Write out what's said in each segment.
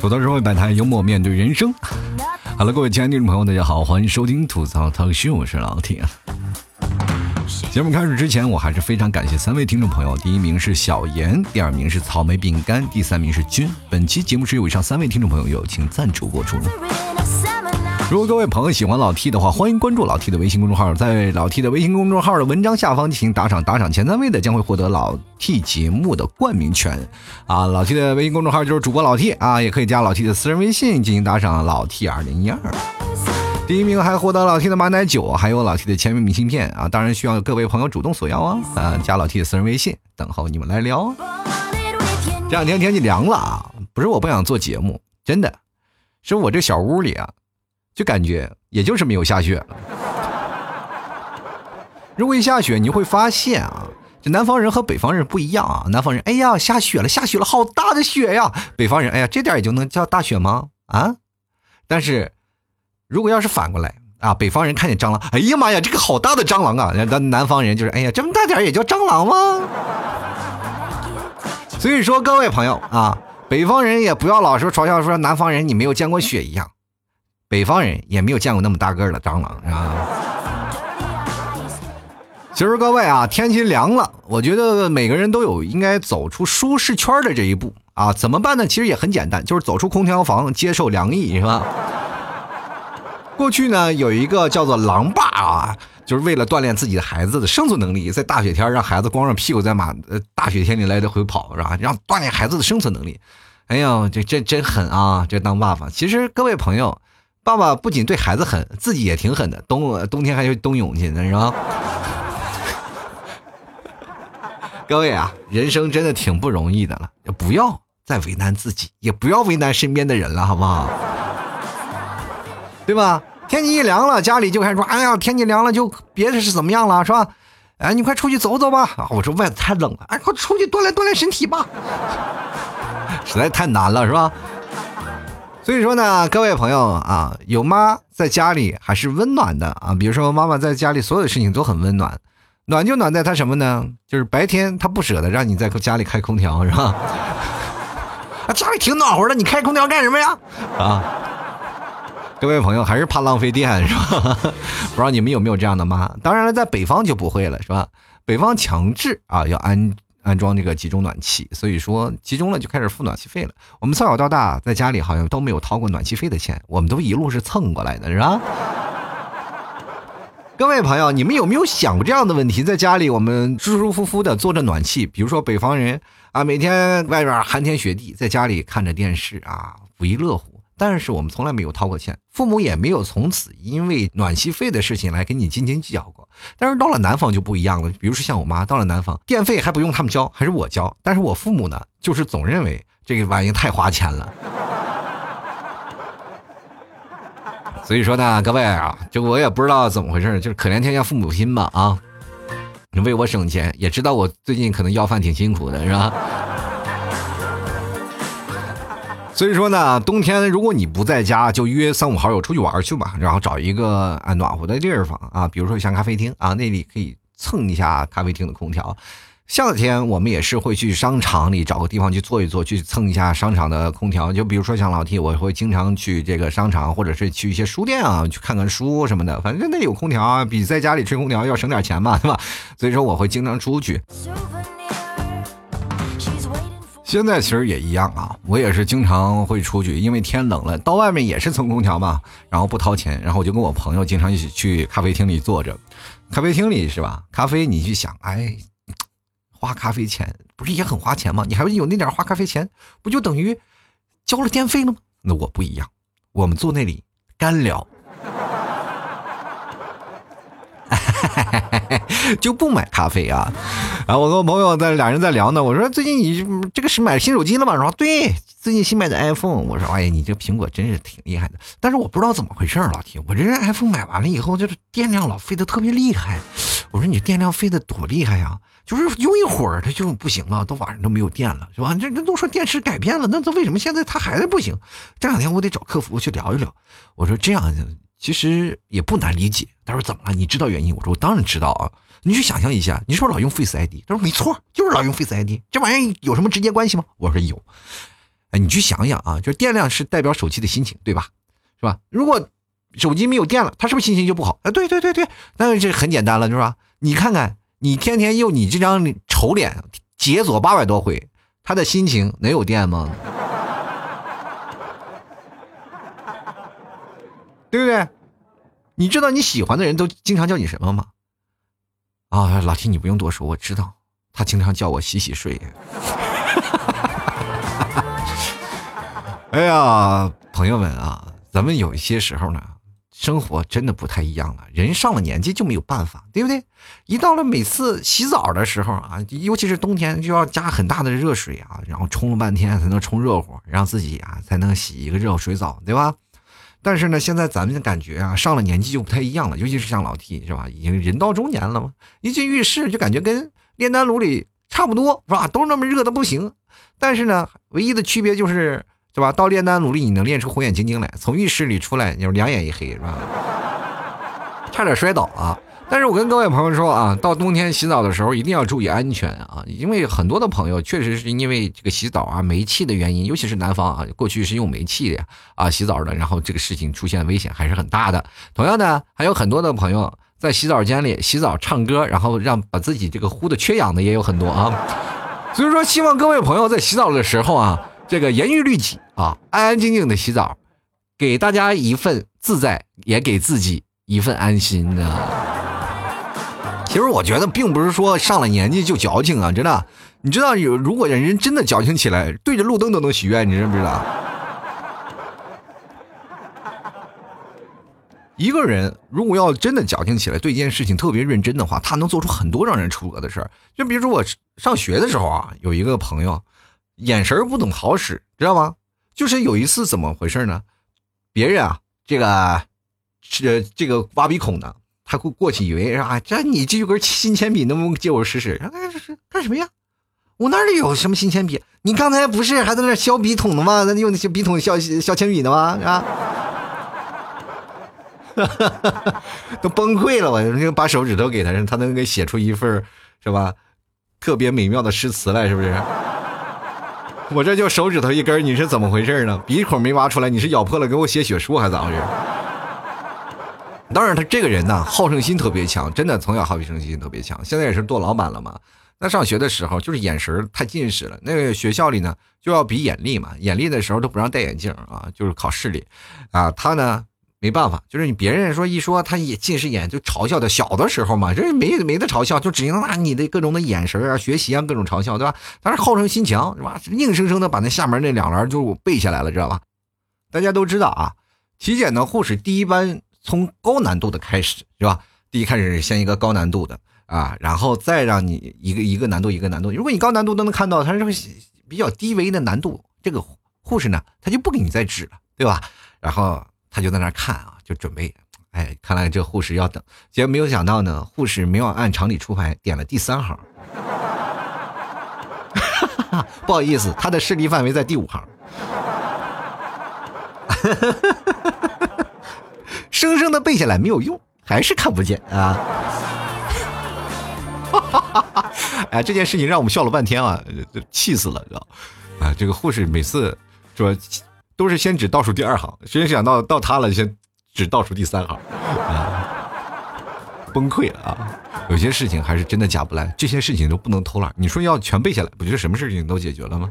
吐槽社会百态，幽默面对人生。Hello，各位亲爱的听众朋友，大家好，欢迎收听吐槽腾讯，我是老铁。节目开始之前，我还是非常感谢三位听众朋友，第一名是小严，第二名是草莓饼干，第三名是君。本期节目是由以上三位听众朋友友情赞助播出。如果各位朋友喜欢老 T 的话，欢迎关注老 T 的微信公众号，在老 T 的微信公众号的文章下方进行打赏，打赏前三位的将会获得老 T 节目的冠名权。啊，老 T 的微信公众号就是主播老 T 啊，也可以加老 T 的私人微信进行打赏，老 T 二零一二。第一名还获得老 T 的马奶酒，还有老 T 的签名明信片啊，当然需要各位朋友主动索要啊，啊，加老 T 的私人微信，等候你们来聊。这两天天气凉了啊，不是我不想做节目，真的是我这小屋里啊。就感觉也就是没有下雪。如果一下雪，你会发现啊，这南方人和北方人不一样啊。南方人，哎呀，下雪了，下雪了，好大的雪呀！北方人，哎呀，这点也就能叫大雪吗？啊！但是，如果要是反过来啊，北方人看见蟑螂，哎呀妈呀，这个好大的蟑螂啊！咱南方人就是，哎呀，这么大点也叫蟑螂吗？所以说，各位朋友啊，北方人也不要老是嘲笑说南方人你没有见过雪一样。北方人也没有见过那么大个的蟑螂，是吧？其实各位啊，天气凉了，我觉得每个人都有应该走出舒适圈的这一步啊。怎么办呢？其实也很简单，就是走出空调房，接受凉意，是吧？过去呢，有一个叫做狼爸啊，就是为了锻炼自己的孩子的生存能力，在大雪天让孩子光着屁股在马呃大雪天里来回跑，是吧？让锻炼孩子的生存能力。哎呀，这这真狠啊！这当爸爸，其实各位朋友。爸爸不仅对孩子狠，自己也挺狠的。冬冬天还去冬泳去呢，是吧？各位啊，人生真的挺不容易的了，不要再为难自己，也不要为难身边的人了，好不好？对吧？天气一凉了，家里就开始说：“哎呀，天气凉了，就别是怎么样了，是吧？”哎，你快出去走走吧。我说外头太冷了，哎，快出去锻炼锻炼身体吧。实在太难了，是吧？所以说呢，各位朋友啊，有妈在家里还是温暖的啊。比如说，妈妈在家里所有的事情都很温暖，暖就暖在她什么呢？就是白天她不舍得让你在家里开空调，是吧？啊，家里挺暖和的，你开空调干什么呀？啊，各位朋友还是怕浪费电，是吧？不知道你们有没有这样的妈？当然了，在北方就不会了，是吧？北方强制啊要安。安装这个集中暖气，所以说集中了就开始付暖气费了。我们从小到大在家里好像都没有掏过暖气费的钱，我们都一路是蹭过来的，是吧？各位朋友，你们有没有想过这样的问题？在家里我们舒舒服服的坐着暖气，比如说北方人啊，每天外边寒天雪地，在家里看着电视啊，不亦乐乎。但是我们从来没有掏过钱，父母也没有从此因为暖气费的事情来跟你斤斤计较过。但是到了南方就不一样了，比如说像我妈到了南方，电费还不用他们交，还是我交。但是我父母呢，就是总认为这个玩意太花钱了。所以说呢，各位啊，就我也不知道怎么回事，就是可怜天下父母心吧啊！你为我省钱，也知道我最近可能要饭挺辛苦的，是吧？所以说呢，冬天如果你不在家，就约三五好友出去玩去吧，然后找一个啊暖和的地方啊，比如说像咖啡厅啊，那里可以蹭一下咖啡厅的空调。夏天我们也是会去商场里找个地方去坐一坐，去蹭一下商场的空调。就比如说像老 T，我会经常去这个商场，或者是去一些书店啊，去看看书什么的。反正那里有空调啊，比在家里吹空调要省点钱嘛，对吧？所以说我会经常出去。现在其实也一样啊，我也是经常会出去，因为天冷了，到外面也是蹭空调嘛，然后不掏钱，然后我就跟我朋友经常一起去咖啡厅里坐着，咖啡厅里是吧？咖啡你去想，哎，花咖啡钱不是也很花钱吗？你还有那点花咖啡钱，不就等于交了电费了吗？那我不一样，我们坐那里干聊。就不买咖啡啊！啊，我跟我朋友在俩人在聊呢。我说最近你这个是买新手机了吗？说对，最近新买的 iPhone。我说哎呀，你这苹果真是挺厉害的。但是我不知道怎么回事老铁，我这 iPhone 买完了以后，就是电量老费的特别厉害。我说你电量费的多厉害呀？就是用一会儿它就不行了，到晚上都没有电了，是吧？这这都说电池改变了，那它为什么现在它还是不行？这两天我得找客服去聊一聊。我说这样其实也不难理解。他说怎么了？你知道原因？我说我当然知道啊。你去想象一下，你是不是老用 Face ID？他说没错，就是老用 Face ID。这玩意儿有什么直接关系吗？我说有。哎，你去想想啊，就是电量是代表手机的心情，对吧？是吧？如果手机没有电了，他是不是心情就不好？啊，对对对对，那这很简单了，是吧？你看看，你天天用你这张丑脸解锁八百多回，他的心情能有电吗？对不对？你知道你喜欢的人都经常叫你什么吗？啊，老七你不用多说，我知道，他经常叫我洗洗睡。哎呀，朋友们啊，咱们有一些时候呢，生活真的不太一样了。人上了年纪就没有办法，对不对？一到了每次洗澡的时候啊，尤其是冬天，就要加很大的热水啊，然后冲了半天才能冲热乎，让自己啊才能洗一个热水澡，对吧？但是呢，现在咱们的感觉啊，上了年纪就不太一样了，尤其是像老弟是吧？已经人到中年了嘛，一进浴室就感觉跟炼丹炉里差不多，是吧？都那么热的不行。但是呢，唯一的区别就是。对吧？到炼丹炉里，你能练出火眼金睛来；从浴室里出来，你就两眼一黑，是吧？差点摔倒啊！但是我跟各位朋友说啊，到冬天洗澡的时候一定要注意安全啊，因为很多的朋友确实是因为这个洗澡啊煤气的原因，尤其是南方啊，过去是用煤气的啊洗澡的，然后这个事情出现危险还是很大的。同样的，还有很多的朋友在洗澡间里洗澡唱歌，然后让把自己这个呼的缺氧的也有很多啊。所以说，希望各位朋友在洗澡的时候啊。这个严于律己啊，安安静静的洗澡，给大家一份自在，也给自己一份安心呢。其实我觉得，并不是说上了年纪就矫情啊，真的。你知道，有如果人真的矫情起来，对着路灯都能许愿，你知不知道？一个人如果要真的矫情起来，对一件事情特别认真的话，他能做出很多让人出格的事儿。就比如说我上学的时候啊，有一个朋友。眼神不怎么好使，知道吗？就是有一次怎么回事呢？别人啊，这个是这个挖鼻孔的，他过过去以为啊，这你这有根新铅笔，能不能借我试试？哎，干什么呀？我哪里有什么新铅笔？你刚才不是还在那削笔筒呢吗？那用那些笔筒削削铅笔的吗？啊？都崩溃了！我就把手指头给他，他能给写出一份是吧？特别美妙的诗词来，是不是？我这就手指头一根，你是怎么回事呢？鼻孔没挖出来，你是咬破了给我写血书还是咋回事？当然，他这个人呢，好胜心特别强，真的从小好胜心特别强。现在也是做老板了嘛。那上学的时候就是眼神太近视了，那个学校里呢就要比眼力嘛，眼力的时候都不让戴眼镜啊，就是考视力啊。他呢。没办法，就是你别人说一说他也近视眼，就嘲笑他。小的时候嘛，这没没得嘲笑，就只能拿你的各种的眼神啊、学习啊各种嘲笑，对吧？但是好胜心强，是吧？硬生生的把那下面那两栏就背下来了，知道吧？大家都知道啊，体检的护士第一班从高难度的开始，是吧？第一开始先一个高难度的啊，然后再让你一个一个难度一个难度。如果你高难度都能看到，他是比较低微的难度，这个护士呢，他就不给你再指了，对吧？然后。他就在那看啊，就准备，哎，看来这护士要等，结果没有想到呢，护士没有按常理出牌，点了第三行，不好意思，他的视力范围在第五行，生生的背下来没有用，还是看不见啊，哎，这件事情让我们笑了半天啊，气死了，知道啊，这个护士每次说。都是先指倒数第二行，谁想到到他了，先指倒数第三行，啊，崩溃了啊！有些事情还是真的假不来，这些事情都不能偷懒。你说要全背下来，不就什么事情都解决了吗？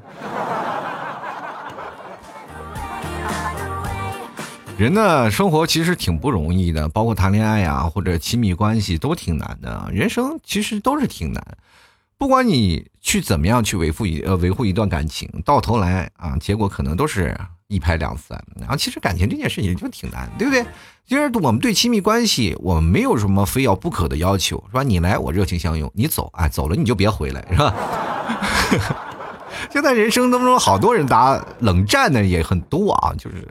人的生活其实挺不容易的，包括谈恋爱呀，或者亲密关系都挺难的。人生其实都是挺难，不管你去怎么样去维护一呃维护一段感情，到头来啊，结果可能都是。一拍两散，然后其实感情这件事情就挺难，对不对？其实我们对亲密关系，我们没有什么非要不可的要求，是吧？你来我热情相拥，你走啊，走了你就别回来，是吧？现在人生当中，好多人打冷战的也很多啊，就是，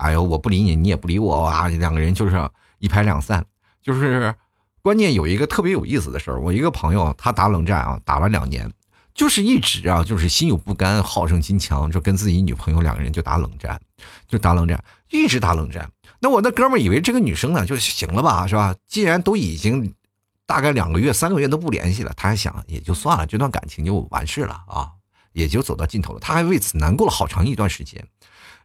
哎呦，我不理你，你也不理我啊，两个人就是一拍两散，就是关键有一个特别有意思的事儿，我一个朋友他打冷战啊，打了两年。就是一直啊，就是心有不甘，好胜心强，就跟自己女朋友两个人就打冷战，就打冷战，一直打冷战。那我那哥们儿以为这个女生呢就行了吧，是吧？既然都已经大概两个月、三个月都不联系了，他还想也就算了，这段感情就完事了啊，也就走到尽头了。他还为此难过了好长一段时间。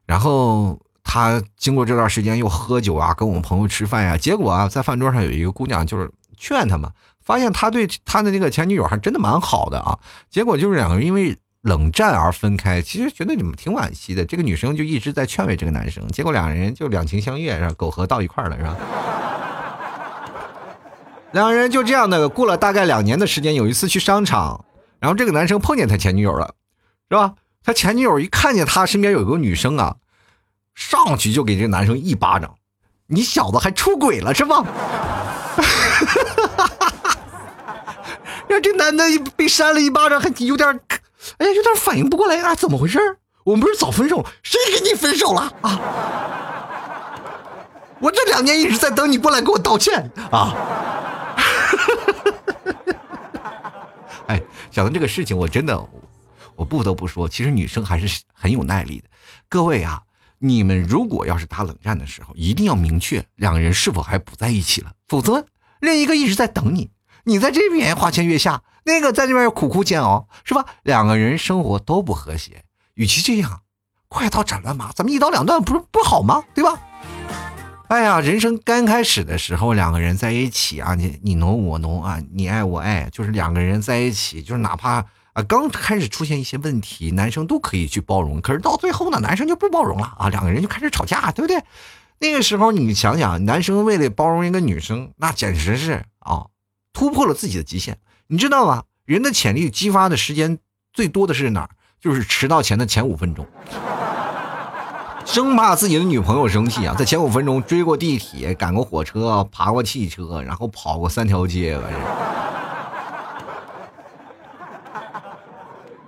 然后他经过这段时间又喝酒啊，跟我们朋友吃饭呀，结果啊，在饭桌上有一个姑娘就是劝他嘛，发现他对他的那个前女友还真的蛮好的啊。结果就是两个人因为。冷战而分开，其实觉得你们挺惋惜的。这个女生就一直在劝慰这个男生，结果两人就两情相悦，是吧？苟合到一块了，是吧？两人就这样的过了大概两年的时间。有一次去商场，然后这个男生碰见他前女友了，是吧？他前女友一看见他身边有个女生啊，上去就给这男生一巴掌：“你小子还出轨了是吧？” 让这男的被扇了一巴掌，还有点。哎呀，有点反应不过来啊！怎么回事？我们不是早分手？谁跟你分手了啊？我这两年一直在等你过来给我道歉啊！哎，想到这个事情，我真的，我不得不说，其实女生还是很有耐力的。各位啊，你们如果要是打冷战的时候，一定要明确两个人是否还不在一起了，否则另一个一直在等你，你在这边花前月下。那个在这边苦苦煎熬，是吧？两个人生活都不和谐，与其这样，快刀斩乱麻，咱们一刀两断，不是不好吗？对吧？哎呀，人生刚开始的时候，两个人在一起啊，你你侬我侬啊，你爱我爱，就是两个人在一起，就是哪怕啊刚开始出现一些问题，男生都可以去包容，可是到最后呢，男生就不包容了啊，两个人就开始吵架，对不对？那个时候你想想，男生为了包容一个女生，那简直是啊，突破了自己的极限。你知道吗？人的潜力激发的时间最多的是哪儿？就是迟到前的前五分钟，生怕自己的女朋友生气啊，在前五分钟追过地铁、赶过火车、爬过汽车，然后跑过三条街。完事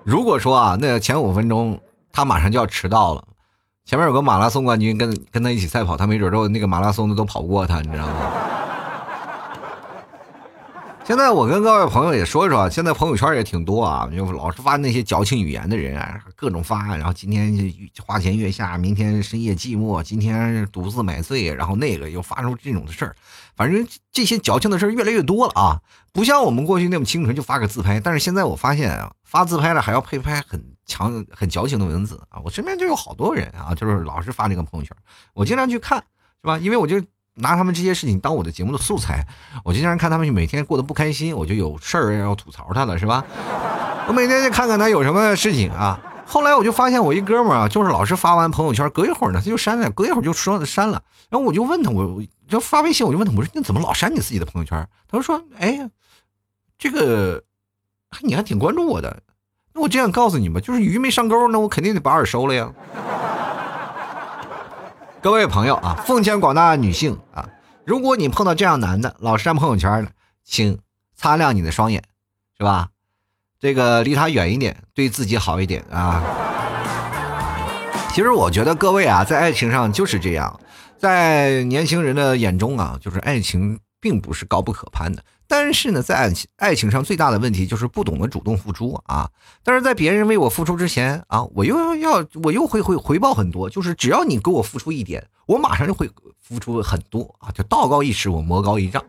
如果说啊，那前五分钟他马上就要迟到了，前面有个马拉松冠军跟跟他一起赛跑，他没准之后那个马拉松的都跑不过他，你知道吗？现在我跟各位朋友也说说，现在朋友圈也挺多啊，就老是发那些矫情语言的人啊，各种发，然后今天花前月下，明天深夜寂寞，今天独自买醉，然后那个又发出这种的事儿，反正这些矫情的事儿越来越多了啊，不像我们过去那么清纯，就发个自拍，但是现在我发现啊，发自拍了还要配拍很强、很矫情的文字啊，我身边就有好多人啊，就是老是发这个朋友圈，我经常去看，是吧？因为我就。拿他们这些事情当我的节目的素材，我经常看他们每天过得不开心，我就有事儿要吐槽他了，是吧？我每天就看看他有什么事情啊。后来我就发现我一哥们儿啊，就是老是发完朋友圈，隔一会儿呢他就删了，隔一会儿就说删了。然后我就问他，我就发微信，我就问他，我说你怎么老删你自己的朋友圈？他说哎，这个你还挺关注我的。那我这样告诉你吧，就是鱼没上钩，那我肯定得把饵收了呀。各位朋友啊，奉劝广大女性啊，如果你碰到这样男的，老是删朋友圈的，请擦亮你的双眼，是吧？这个离他远一点，对自己好一点啊。其实我觉得各位啊，在爱情上就是这样，在年轻人的眼中啊，就是爱情并不是高不可攀的。但是呢，在爱情爱情上最大的问题就是不懂得主动付出啊！但是在别人为我付出之前啊，我又要我又会会回报很多，就是只要你给我付出一点，我马上就会付出很多啊！就道高一尺，我魔高一丈。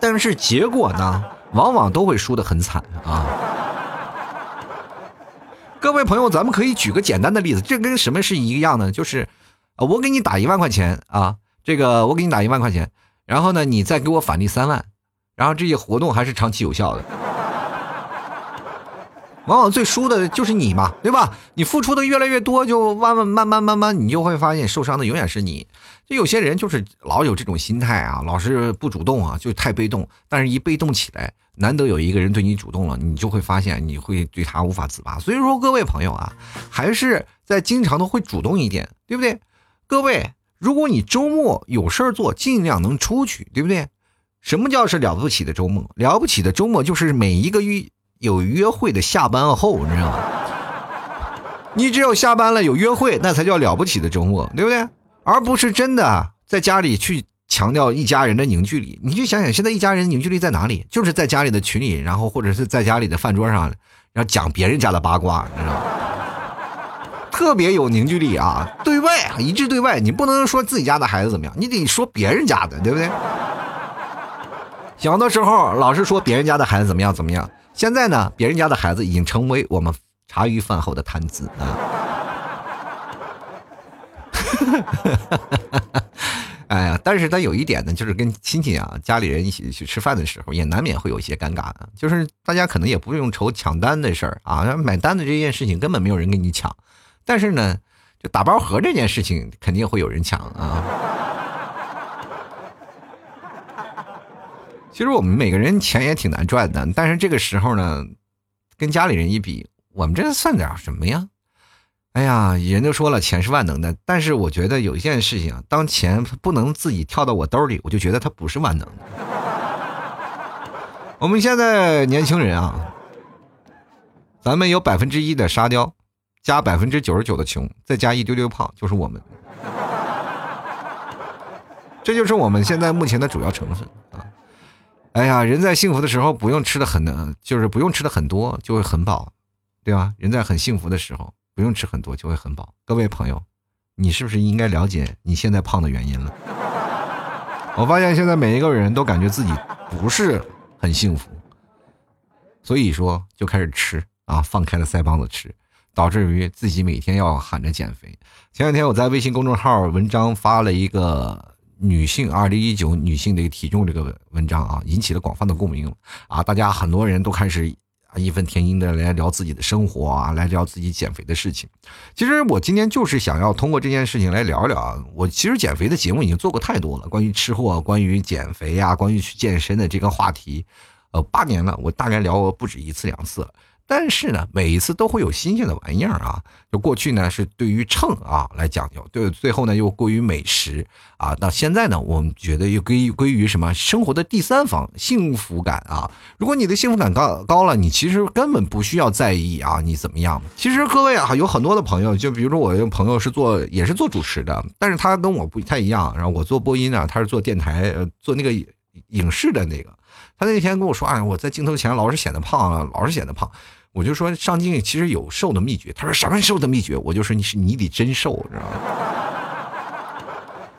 但是结果呢，往往都会输得很惨啊！各位朋友，咱们可以举个简单的例子，这跟什么是一样呢？就是，我给你打一万块钱啊，这个我给你打一万块钱。然后呢，你再给我返利三万，然后这些活动还是长期有效的。往往最输的就是你嘛，对吧？你付出的越来越多，就慢慢慢慢慢慢，你就会发现受伤的永远是你。就有些人就是老有这种心态啊，老是不主动啊，就太被动。但是一被动起来，难得有一个人对你主动了，你就会发现你会对他无法自拔。所以说，各位朋友啊，还是在经常的会主动一点，对不对？各位。如果你周末有事儿做，尽量能出去，对不对？什么叫是了不起的周末？了不起的周末就是每一个约有约会的下班后，你知道吗？你只有下班了有约会，那才叫了不起的周末，对不对？而不是真的在家里去强调一家人的凝聚力。你就想想，现在一家人凝聚力在哪里？就是在家里的群里，然后或者是在家里的饭桌上，然后讲别人家的八卦，你知道吗？特别有凝聚力啊，对外啊，一致对外，你不能说自己家的孩子怎么样，你得说别人家的，对不对？小的时候老是说别人家的孩子怎么样怎么样，现在呢，别人家的孩子已经成为我们茶余饭后的谈资啊。哈哈哈哎呀，但是他有一点呢，就是跟亲戚啊、家里人一起去吃饭的时候，也难免会有一些尴尬的。就是大家可能也不用愁抢单的事儿啊，买单的这件事情根本没有人跟你抢。但是呢，就打包盒这件事情肯定会有人抢啊。其实我们每个人钱也挺难赚的，但是这个时候呢，跟家里人一比，我们这算点什么呀？哎呀，人都说了钱是万能的，但是我觉得有一件事情，当钱不能自己跳到我兜里，我就觉得它不是万能的。我们现在年轻人啊，咱们有百分之一的沙雕，加百分之九十九的穷，再加一丢丢胖，就是我们。这就是我们现在目前的主要成分啊。哎呀，人在幸福的时候不用吃的很，就是不用吃的很多就会很饱，对吧？人在很幸福的时候。不用吃很多就会很饱。各位朋友，你是不是应该了解你现在胖的原因了？我发现现在每一个人都感觉自己不是很幸福，所以说就开始吃啊，放开了腮帮子吃，导致于自己每天要喊着减肥。前两天我在微信公众号文章发了一个女性二零一九女性的一个体重这个文章啊，引起了广泛的共鸣啊，大家很多人都开始。义愤填膺的来聊自己的生活啊，来聊自己减肥的事情。其实我今天就是想要通过这件事情来聊聊啊。我其实减肥的节目已经做过太多了，关于吃货、关于减肥呀、关于去健身的这个话题，呃，八年了，我大概聊过不止一次两次了。但是呢，每一次都会有新鲜的玩意儿啊。就过去呢是对于秤啊来讲究，对，最后呢又过于美食啊。到现在呢，我们觉得又归归于什么生活的第三方幸福感啊。如果你的幸福感高高了，你其实根本不需要在意啊你怎么样。其实各位啊，有很多的朋友，就比如说我一个朋友是做也是做主持的，但是他跟我不太一样。然后我做播音呢，他是做电台呃做那个影视的那个。他那天跟我说，哎，我在镜头前老是显得胖，老是显得胖。我就说上镜其实有瘦的秘诀，他说什么瘦的秘诀？我就说你是你得真瘦，知道吗？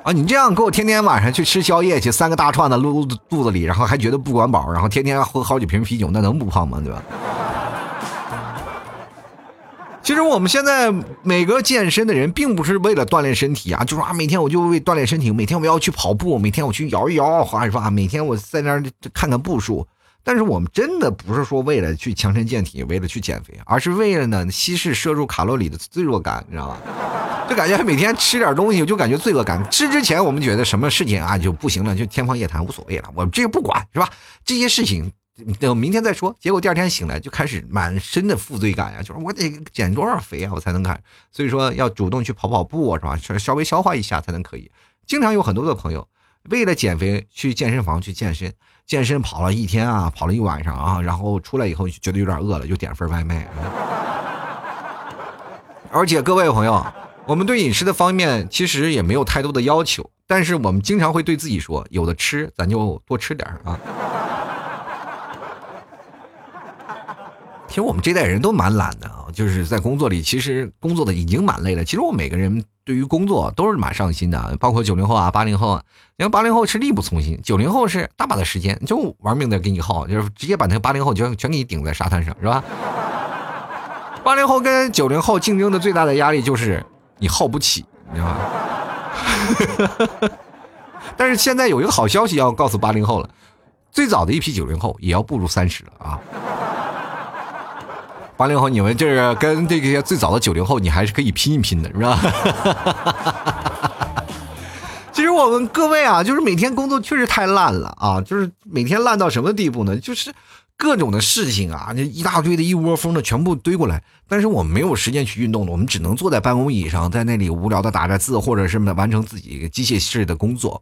啊，你这样给我天天晚上去吃宵夜去，三个大串子撸肚子里，然后还觉得不管饱，然后天天喝好几瓶啤酒，那能不胖吗？对吧？其实我们现在每个健身的人，并不是为了锻炼身体啊，就说啊，每天我就为锻炼身体，每天我要去跑步，每天我去摇一摇，还是说啊每天我在那儿看看步数。但是我们真的不是说为了去强身健体，为了去减肥，而是为了呢稀释摄入卡路里的罪恶感，你知道吧？就感觉每天吃点东西，就感觉罪恶感。吃之前我们觉得什么事情啊就不行了，就天方夜谭，无所谓了，我这个不管是吧？这些事情等明天再说。结果第二天醒来就开始满身的负罪感呀，就是我得减多少肥啊，我才能看？所以说要主动去跑跑步是吧？稍微消化一下才能可以。经常有很多的朋友为了减肥去健身房去健身。健身跑了一天啊，跑了一晚上啊，然后出来以后觉得有点饿了，就点份外卖。而且各位朋友，我们对饮食的方面其实也没有太多的要求，但是我们经常会对自己说，有的吃咱就多吃点啊。其实我们这代人都蛮懒的，就是在工作里，其实工作的已经蛮累了。其实我每个人对于工作都是蛮上心的，包括九零后啊、八零后啊。因为八零后是力不从心，九零后是大把的时间就玩命的给你耗，就是直接把那个八零后全全给你顶在沙滩上，是吧？八零后跟九零后竞争的最大的压力就是你耗不起，你知道吗？但是现在有一个好消息要告诉八零后了，最早的一批九零后也要步入三十了啊。八零后，你们这个跟这些最早的九零后，你还是可以拼一拼的，是吧？其实我们各位啊，就是每天工作确实太烂了啊，就是每天烂到什么地步呢？就是各种的事情啊，那一大堆的一窝蜂的全部堆过来，但是我们没有时间去运动了，我们只能坐在办公椅上，在那里无聊的打着字，或者是完成自己机械式的工作。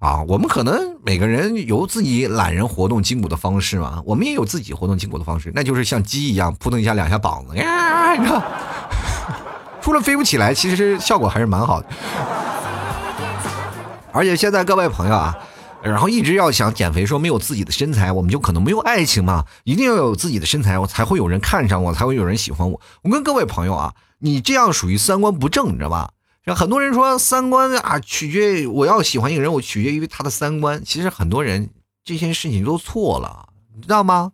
啊，我们可能每个人有自己懒人活动筋骨的方式嘛，我们也有自己活动筋骨的方式，那就是像鸡一样扑腾一下两下膀子呀，你看，除了飞不起来，其实效果还是蛮好的。而且现在各位朋友啊，然后一直要想减肥，说没有自己的身材，我们就可能没有爱情嘛。一定要有自己的身材，我才会有人看上我，才会有人喜欢我。我跟各位朋友啊，你这样属于三观不正，你知道吧？很多人说三观啊，取决于我要喜欢一个人，我取决于他的三观。其实很多人这些事情都错了，你知道吗？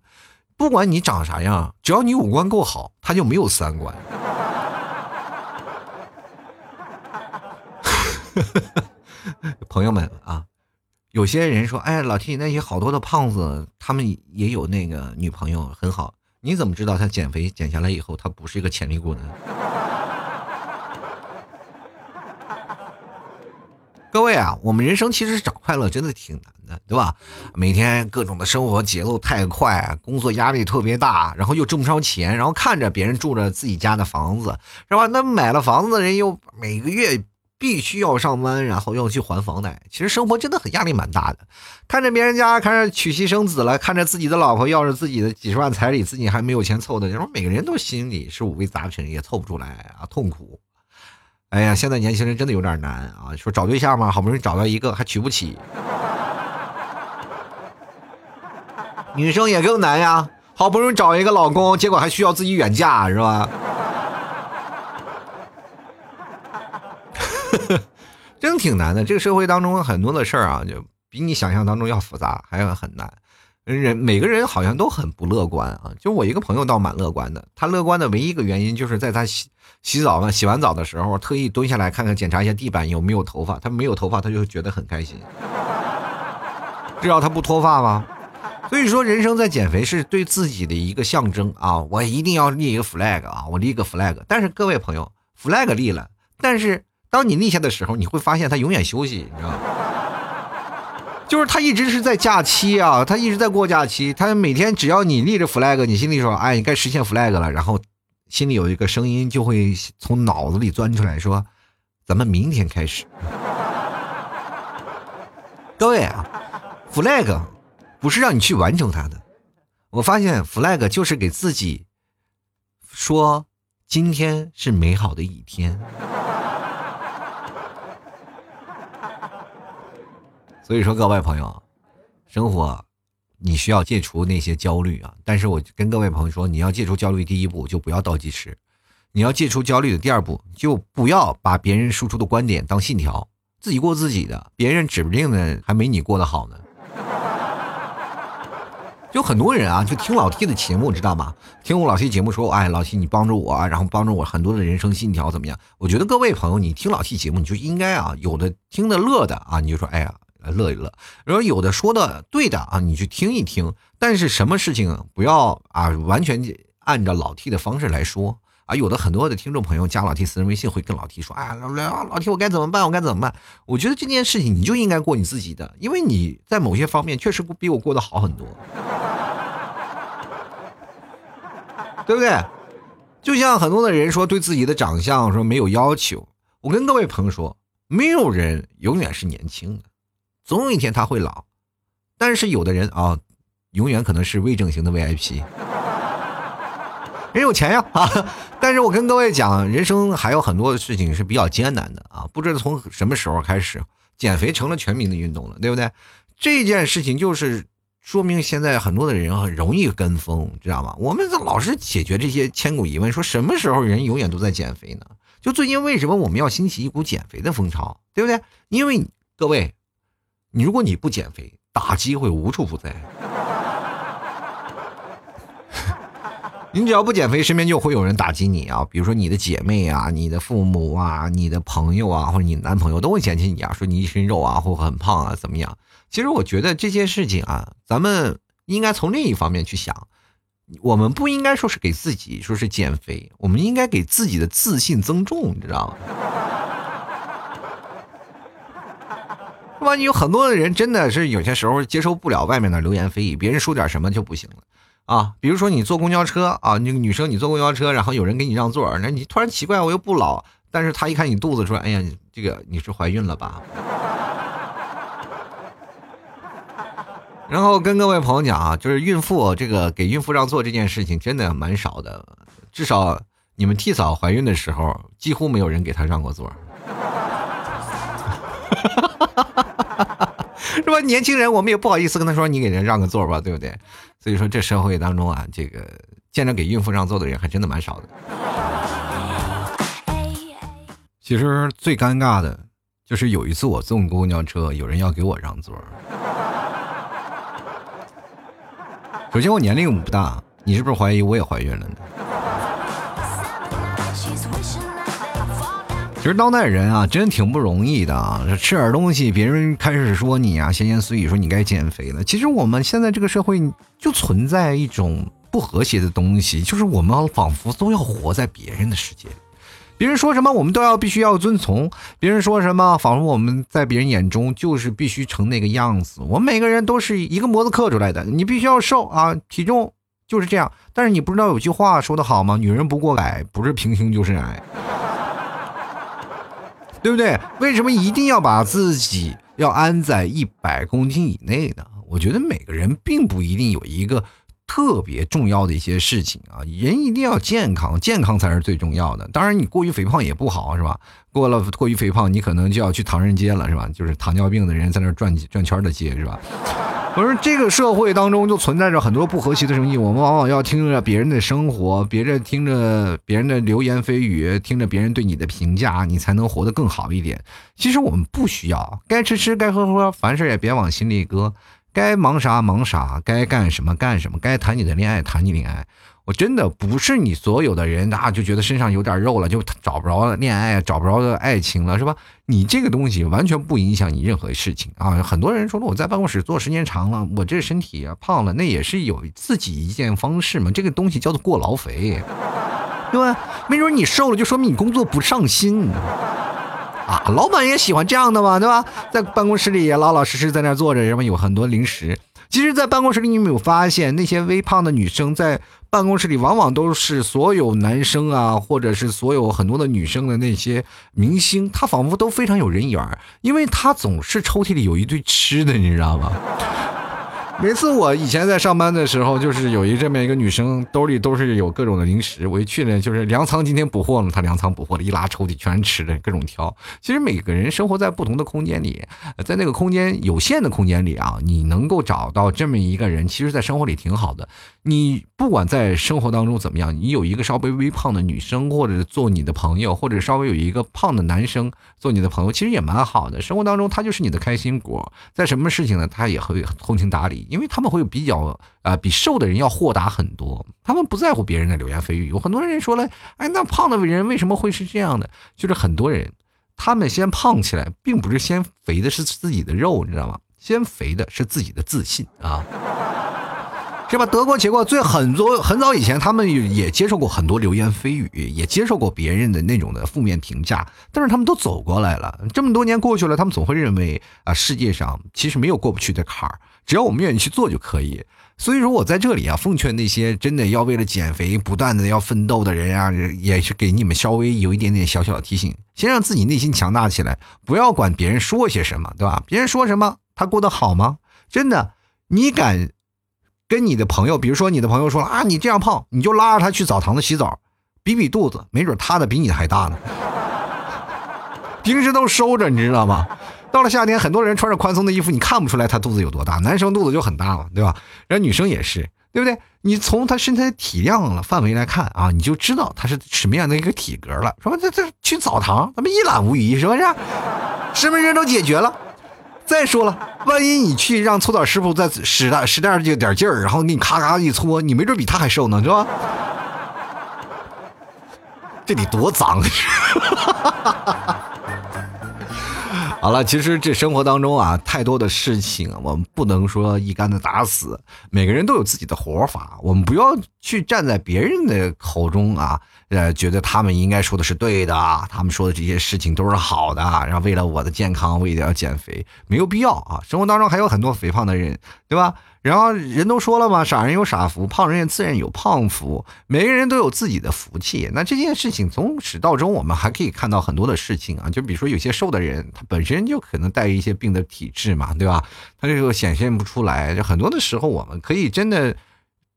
不管你长啥样，只要你五官够好，他就没有三观。朋友们啊，有些人说：“哎，老 T，那些好多的胖子，他们也有那个女朋友，很好。你怎么知道他减肥减下来以后，他不是一个潜力股呢？”各位啊，我们人生其实找快乐真的挺难的，对吧？每天各种的生活节奏太快，工作压力特别大，然后又挣不着钱，然后看着别人住着自己家的房子，是吧？那买了房子的人又每个月必须要上班，然后要去还房贷，其实生活真的很压力蛮大的。看着别人家开始娶妻生子了，看着自己的老婆要着自己的几十万彩礼，自己还没有钱凑的，然后每个人都心里是五味杂陈，也凑不出来啊，痛苦。哎呀，现在年轻人真的有点难啊！说找对象嘛，好不容易找到一个，还娶不起。女生也更难呀，好不容易找一个老公，结果还需要自己远嫁，是吧？真挺难的。这个社会当中很多的事儿啊，就比你想象当中要复杂，还要很难。人每个人好像都很不乐观啊。就我一个朋友倒蛮乐观的，他乐观的唯一一个原因就是在他洗。洗澡呢？洗完澡的时候，特意蹲下来看看，检查一下地板有没有头发。他没有头发，他就觉得很开心。至少他不脱发吗？所以说，人生在减肥是对自己的一个象征啊！我一定要立一个 flag 啊！我立个 flag。但是各位朋友，flag 立了，但是当你立下的时候，你会发现他永远休息，你知道吗？就是他一直是在假期啊，他一直在过假期。他每天只要你立着 flag，你心里说，哎，你该实现 flag 了，然后。心里有一个声音就会从脑子里钻出来说：“ 咱们明天开始。”各位啊，flag 不是让你去完成它的。我发现 flag 就是给自己说今天是美好的一天。所以说，各位朋友，生活。你需要戒除那些焦虑啊！但是我跟各位朋友说，你要戒除焦虑，第一步就不要倒计时；你要戒除焦虑的第二步，就不要把别人输出的观点当信条，自己过自己的，别人指不定呢还没你过得好呢。就很多人啊，就听老 T 的节目，知道吗？听我老 T 节目说，哎，老 T 你帮助我，然后帮助我很多的人生信条怎么样？我觉得各位朋友，你听老 T 节目，你就应该啊，有的听的乐的啊，你就说，哎呀。乐一乐，然后有的说的对的啊，你去听一听。但是什么事情不要啊，完全按照老 T 的方式来说啊。有的很多的听众朋友加老 T 私人微信会跟老 T 说：“哎，老老老 T，我该怎么办？我该怎么办？”我觉得这件事情你就应该过你自己的，因为你在某些方面确实比我过得好很多，对不对？就像很多的人说对自己的长相说没有要求，我跟各位朋友说，没有人永远是年轻的。总有一天他会老，但是有的人啊，永远可能是未整形的 VIP，人有钱呀啊！但是我跟各位讲，人生还有很多的事情是比较艰难的啊！不知道从什么时候开始，减肥成了全民的运动了，对不对？这件事情就是说明现在很多的人很容易跟风，知道吗？我们老是解决这些千古疑问，说什么时候人永远都在减肥呢？就最近为什么我们要兴起一股减肥的风潮，对不对？因为各位。你如果你不减肥，打击会无处不在。你只要不减肥，身边就会有人打击你啊！比如说你的姐妹啊、你的父母啊、你的朋友啊，或者你男朋友都会嫌弃你啊，说你一身肉啊，或很胖啊，怎么样？其实我觉得这件事情啊，咱们应该从另一方面去想，我们不应该说是给自己说是减肥，我们应该给自己的自信增重，你知道吗？是万一？有很多的人真的是有些时候接受不了外面的流言蜚语，别人说点什么就不行了啊。比如说你坐公交车啊，那个女生你坐公交车，然后有人给你让座，那你突然奇怪我又不老，但是他一看你肚子说，哎呀，这个你是怀孕了吧？然后跟各位朋友讲啊，就是孕妇这个给孕妇让座这件事情真的蛮少的，至少你们替嫂怀孕的时候，几乎没有人给她让过座。是吧？年轻人我们也不好意思跟他说你给人让个座吧，对不对？所以说这社会当中啊，这个见着给孕妇让座的人还真的蛮少的。其实最尴尬的就是有一次我坐公交车，有人要给我让座。首先我年龄不大，你是不是怀疑我也怀孕了呢？其实当代人啊，真挺不容易的啊！吃点东西，别人开始说你啊，闲言碎语说你该减肥了。其实我们现在这个社会就存在一种不和谐的东西，就是我们仿佛都要活在别人的世界里，别人说什么我们都要必须要遵从，别人说什么仿佛我们在别人眼中就是必须成那个样子。我们每个人都是一个模子刻出来的，你必须要瘦啊，体重就是这样。但是你不知道有句话说的好吗？女人不过矮，不是平胸就是矮。对不对？为什么一定要把自己要安在一百公斤以内呢？我觉得每个人并不一定有一个特别重要的一些事情啊。人一定要健康，健康才是最重要的。当然，你过于肥胖也不好，是吧？过了过于肥胖，你可能就要去唐人街了，是吧？就是糖尿病的人在那转转圈的街，是吧？我说这个社会当中就存在着很多不和谐的声音，我们往往要听着别人的生活，别人听着别人的流言蜚语，听着别人对你的评价，你才能活得更好一点。其实我们不需要，该吃吃，该喝喝，凡事也别往心里搁，该忙啥忙啥，该干什么干什么，该谈你的恋爱谈你恋爱。我真的不是你所有的人啊，就觉得身上有点肉了就找不着恋爱，找不着的爱情了，是吧？你这个东西完全不影响你任何事情啊。很多人说了，我在办公室坐时间长了，我这身体啊胖了，那也是有自己一件方式嘛。这个东西叫做过劳肥，对吧？没准你瘦了，就说明你工作不上心啊。老板也喜欢这样的嘛，对吧？在办公室里也老老实实在那坐着，什么有很多零食。其实，在办公室里，你有没有发现那些微胖的女生在办公室里，往往都是所有男生啊，或者是所有很多的女生的那些明星，她仿佛都非常有人缘，因为她总是抽屉里有一堆吃的，你知道吗？每次我以前在上班的时候，就是有一这么一个女生，兜里都是有各种的零食。我一去呢，就是粮仓今天补货了，她粮仓补货了，一拉抽屉全是吃的，各种挑。其实每个人生活在不同的空间里，在那个空间有限的空间里啊，你能够找到这么一个人，其实，在生活里挺好的。你不管在生活当中怎么样，你有一个稍微微胖的女生，或者做你的朋友，或者稍微有一个胖的男生做你的朋友，其实也蛮好的。生活当中他就是你的开心果，在什么事情呢，他也会通情达理。因为他们会比较啊，比瘦的人要豁达很多，他们不在乎别人的流言蜚语。有很多人说了，哎，那胖的人为什么会是这样的？就是很多人，他们先胖起来，并不是先肥的是自己的肉，你知道吗？先肥的是自己的自信啊，是吧？得过且过。最很多很早以前，他们也接受过很多流言蜚语，也接受过别人的那种的负面评价，但是他们都走过来了。这么多年过去了，他们总会认为啊，世界上其实没有过不去的坎儿。只要我们愿意去做就可以，所以说我在这里啊，奉劝那些真的要为了减肥不断的要奋斗的人啊，也是给你们稍微有一点点小小的提醒，先让自己内心强大起来，不要管别人说些什么，对吧？别人说什么，他过得好吗？真的，你敢跟你的朋友，比如说你的朋友说了啊，你这样胖，你就拉着他去澡堂子洗澡，比比肚子，没准他的比你的还大呢。平时都收着，你知道吗？到了夏天，很多人穿着宽松的衣服，你看不出来他肚子有多大。男生肚子就很大了，对吧？然后女生也是，对不对？你从他身材体量了范围来看啊，你就知道他是什么样的一个体格了。什么这这去澡堂，咱们一览无余，是不是？什么人都解决了。再说了，万一你去让搓澡师傅再使点使点点劲儿，然后给你咔咔一搓，你没准比他还瘦呢，是吧？这得多脏！好了，其实这生活当中啊，太多的事情，我们不能说一竿子打死。每个人都有自己的活法，我们不要去站在别人的口中啊，呃，觉得他们应该说的是对的，他们说的这些事情都是好的，然后为了我的健康，为了要减肥，没有必要啊。生活当中还有很多肥胖的人，对吧？然后人都说了嘛，傻人有傻福，胖人也自然有胖福。每个人都有自己的福气。那这件事情从始到终，我们还可以看到很多的事情啊。就比如说有些瘦的人，他本身就可能带一些病的体质嘛，对吧？他这个显现不出来。就很多的时候，我们可以真的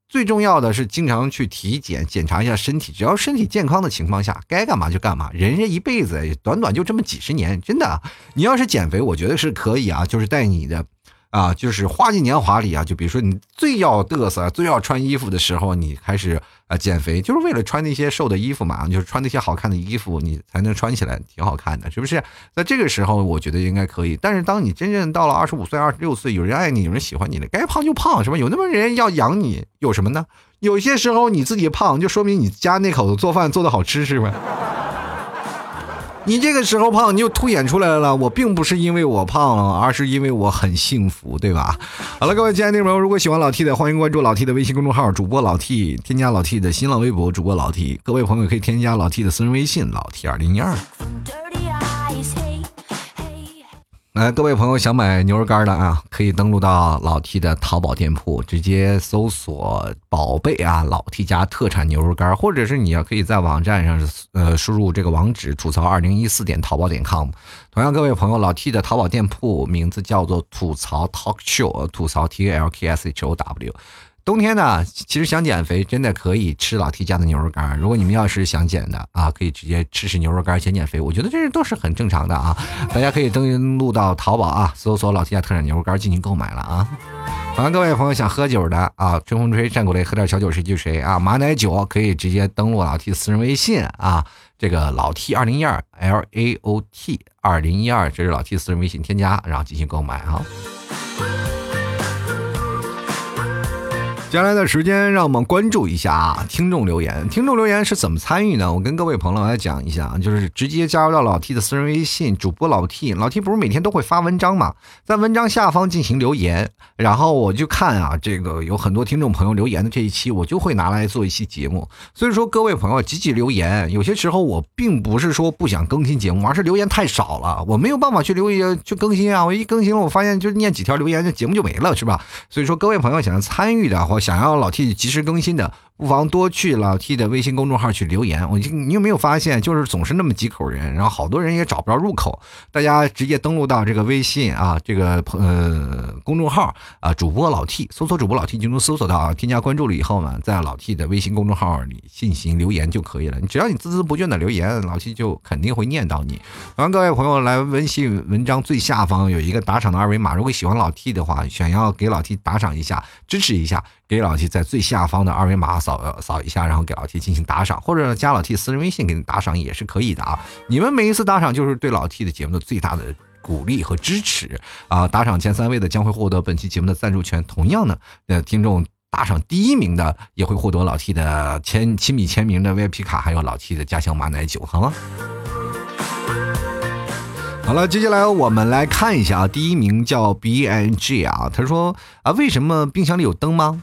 最重要的是经常去体检，检查一下身体。只要身体健康的情况下，该干嘛就干嘛。人这一辈子短短就这么几十年，真的，你要是减肥，我觉得是可以啊，就是在你的。啊，就是花季年华里啊，就比如说你最要嘚瑟、最要穿衣服的时候，你开始啊减肥，就是为了穿那些瘦的衣服嘛，就是穿那些好看的衣服，你才能穿起来挺好看的，是不是？那这个时候，我觉得应该可以。但是当你真正到了二十五岁、二十六岁，有人爱你，有人喜欢你了，该胖就胖，是吧？有那么人要养你，有什么呢？有些时候你自己胖，就说明你家那口子做饭做的好吃，是吧？你这个时候胖，你就凸显出来了。我并不是因为我胖，而是因为我很幸福，对吧？好了，各位亲爱的朋友，如果喜欢老 T 的，欢迎关注老 T 的微信公众号，主播老 T，添加老 T 的新浪微博，主播老 T。各位朋友可以添加老 T 的私人微信，老 T 二零一二。来，各位朋友想买牛肉干的啊，可以登录到老 T 的淘宝店铺，直接搜索“宝贝啊老 T 家特产牛肉干”，或者是你要可以在网站上呃输入这个网址吐槽二零一四点淘宝点 com。同样，各位朋友，老 T 的淘宝店铺名字叫做吐槽 Talk Show，吐槽 T L K S H O W。冬天呢，其实想减肥，真的可以吃老 T 家的牛肉干。如果你们要是想减的啊，可以直接吃吃牛肉干减减肥。我觉得这都是很正常的啊。大家可以登录到淘宝啊，搜索老 T 家特产牛肉干进行购买了啊。好了，各位朋友想喝酒的啊，春风吹战鼓擂，喝点小酒谁就谁啊。马奶酒可以直接登录老 T 私人微信啊，这个老 T 二零一二 L A O T 二零一二，这是老 T 私人微信添加，然后进行购买啊。接下来的时间，让我们关注一下啊，听众留言。听众留言是怎么参与呢？我跟各位朋友来讲一下，就是直接加入到老 T 的私人微信，主播老 T，老 T 不是每天都会发文章嘛，在文章下方进行留言，然后我就看啊，这个有很多听众朋友留言的这一期，我就会拿来做一期节目。所以说，各位朋友积极留言，有些时候我并不是说不想更新节目，而是留言太少了，我没有办法去留言去更新啊。我一更新了，我发现就念几条留言，这节目就没了，是吧？所以说，各位朋友想要参与的话，想要老 T 及时更新的，不妨多去老 T 的微信公众号去留言。我你有没有发现，就是总是那么几口人，然后好多人也找不着入口。大家直接登录到这个微信啊，这个呃公众号啊，主播老 T，搜索主播老 T 就能搜索到啊。添加关注了以后呢，在老 T 的微信公众号里进行留言就可以了。你只要你孜孜不倦的留言，老 T 就肯定会念到你。欢迎各位朋友来微信文章最下方有一个打赏的二维码，如果喜欢老 T 的话，想要给老 T 打赏一下，支持一下。给老 T 在最下方的二维码扫扫扫一下，然后给老 T 进行打赏，或者加老 T 私人微信给你打赏也是可以的啊！你们每一次打赏就是对老 T 的节目的最大的鼓励和支持啊！打赏前三位的将会获得本期节目的赞助权，同样呢，呃，听众打赏第一名的也会获得老 T 的签亲笔签名的 VIP 卡，还有老 T 的家乡马奶酒，好吗？好了，接下来我们来看一下啊，第一名叫 B N G 啊，他说啊，为什么冰箱里有灯吗？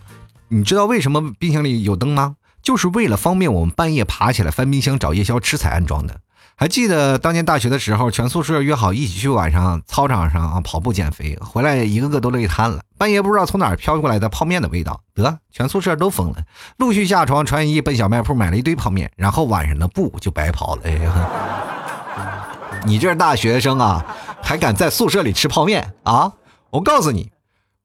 你知道为什么冰箱里有灯吗？就是为了方便我们半夜爬起来翻冰箱找夜宵吃才安装的。还记得当年大学的时候，全宿舍约好一起去晚上操场上啊跑步减肥，回来一个个都累瘫了。半夜不知道从哪飘过来的泡面的味道，得全宿舍都疯了，陆续下床穿衣奔小卖铺买了一堆泡面，然后晚上的步就白跑了。哎呀，你这大学生啊，还敢在宿舍里吃泡面啊？我告诉你，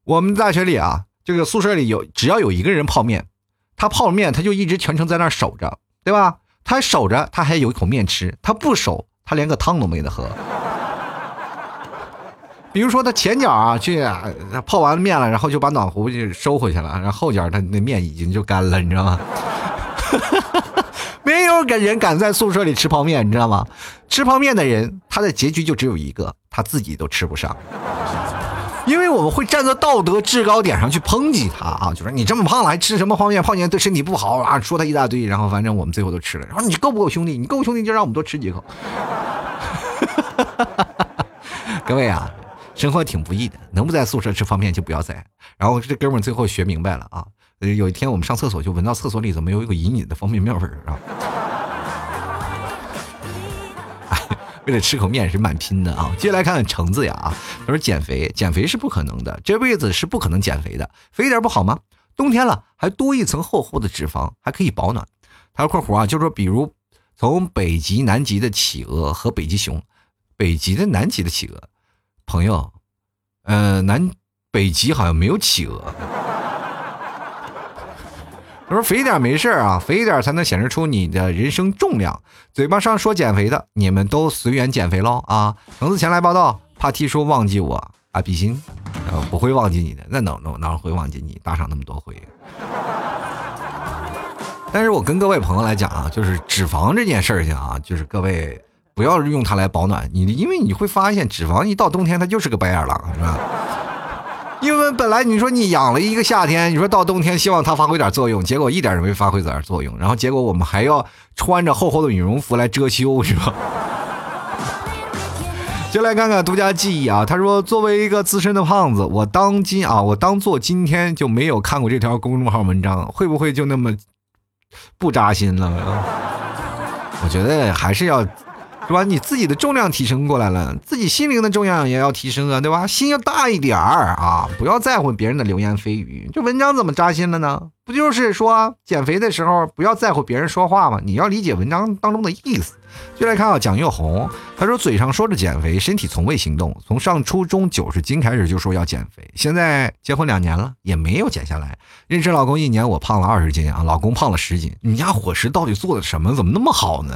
我们大学里啊。这个宿舍里有，只要有一个人泡面，他泡面他就一直全程在那儿守着，对吧？他守着，他还有一口面吃；他不守，他连个汤都没得喝。比如说他前脚啊去泡完面了，然后就把暖壶就收回去了，然后后脚他那面已经就干了，你知道吗？没有个人敢在宿舍里吃泡面，你知道吗？吃泡面的人，他的结局就只有一个，他自己都吃不上。因为我们会站在道德制高点上去抨击他啊，就说你这么胖了还吃什么泡面？泡面对身体不好啊，说他一大堆，然后反正我们最后都吃了。然后你够不够兄弟？你够兄弟就让我们多吃几口。各位啊，生活挺不易的，能不在宿舍吃方便面就不要在。然后这哥们最后学明白了啊，有一天我们上厕所就闻到厕所里怎么有一个隐隐的方便面味儿啊。为了吃口面是蛮拼的啊！接下来看看橙子呀啊，他说减肥减肥是不可能的，这辈子是不可能减肥的，肥点不好吗？冬天了还多一层厚厚的脂肪，还可以保暖。他说括弧啊，就是说比如从北极、南极的企鹅和北极熊，北极的、南极的企鹅，朋友，呃，南北极好像没有企鹅。他说：“肥一点没事啊，肥一点才能显示出你的人生重量。嘴巴上说减肥的，你们都随缘减肥喽啊！橙子前来报道，怕 T 叔忘记我啊，比心。不会忘记你的，那哪哪哪会忘记你打赏那么多回？但是我跟各位朋友来讲啊，就是脂肪这件事情啊，就是各位不要用它来保暖，你因为你会发现脂肪一到冬天它就是个白眼狼，是吧？因为本来你说你养了一个夏天，你说到冬天希望它发挥点作用，结果一点都没发挥点作用，然后结果我们还要穿着厚厚的羽绒服来遮羞，是吧？就来看看独家记忆啊，他说作为一个资深的胖子，我当今啊，我当做今天就没有看过这条公众号文章，会不会就那么？不扎心了，我觉得还是要，是吧？你自己的重量提升过来了，自己心灵的重量也要提升啊，对吧？心要大一点儿啊，不要在乎别人的流言蜚语。这文章怎么扎心了呢？不就是说减肥的时候不要在乎别人说话吗？你要理解文章当中的意思。就来看啊，蒋月红，他说嘴上说着减肥，身体从未行动。从上初中九十斤开始就说要减肥，现在结婚两年了也没有减下来。认识老公一年，我胖了二十斤啊，老公胖了十斤。你家伙食到底做的什么？怎么那么好呢？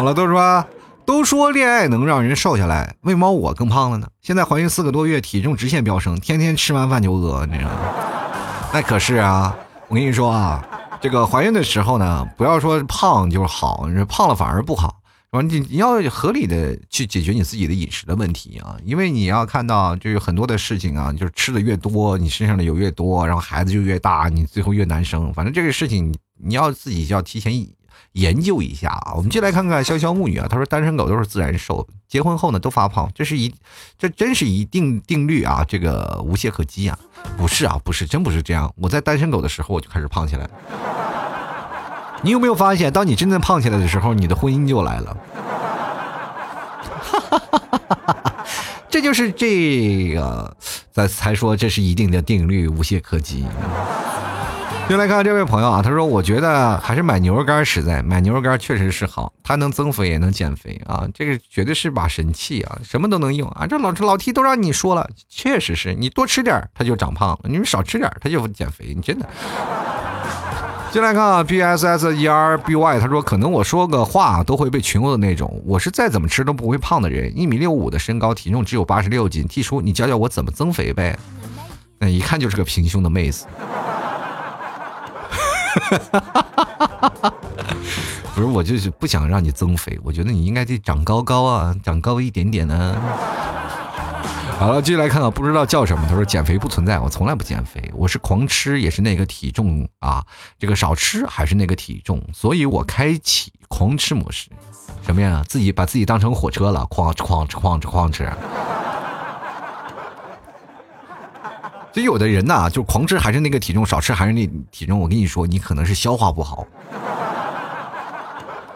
好了，都说都说恋爱能让人瘦下来，为什么我更胖了呢？现在怀孕四个多月，体重直线飙升，天天吃完饭就饿，你知道吗？那可是啊，我跟你说啊。这个怀孕的时候呢，不要说胖就是好，你说胖了反而不好，完？你你要合理的去解决你自己的饮食的问题啊，因为你要看到，就是很多的事情啊，就是吃的越多，你身上的油越多，然后孩子就越大，你最后越难生。反正这个事情，你要自己要提前研究一下啊，我们就来看看潇潇木女啊，她说单身狗都是自然瘦，结婚后呢都发胖，这是一，这真是一定定律啊，这个无懈可击啊，不是啊，不是，真不是这样，我在单身狗的时候我就开始胖起来，你有没有发现，当你真正胖起来的时候，你的婚姻就来了，这就是这个，咱才说这是一定的定律，无懈可击。就来看这位朋友啊，他说：“我觉得还是买牛肉干实在，买牛肉干确实是好，它能增肥也能减肥啊，这个绝对是把神器啊，什么都能用啊。这老老 T 都让你说了，确实是你多吃点它就长胖了，你少吃点它就减肥，你真的。”进来看啊，B S S E R B Y，他说：“可能我说个话都会被群殴的那种，我是再怎么吃都不会胖的人，一米六五的身高，体重只有八十六斤。T 叔，你教教我怎么增肥呗？那一看就是个平胸的妹子。” 不是，我就是不想让你增肥，我觉得你应该得长高高啊，长高一点点呢。好了，继续来看看，不知道叫什么。他说减肥不存在，我从来不减肥，我是狂吃也是那个体重啊，这个少吃还是那个体重，所以我开启狂吃模式。什么呀？自己把自己当成火车了，哐吃哐吃哐吃所以。有的人呐，就狂吃还是那个体重，少吃还是那体重。我跟你说，你可能是消化不好，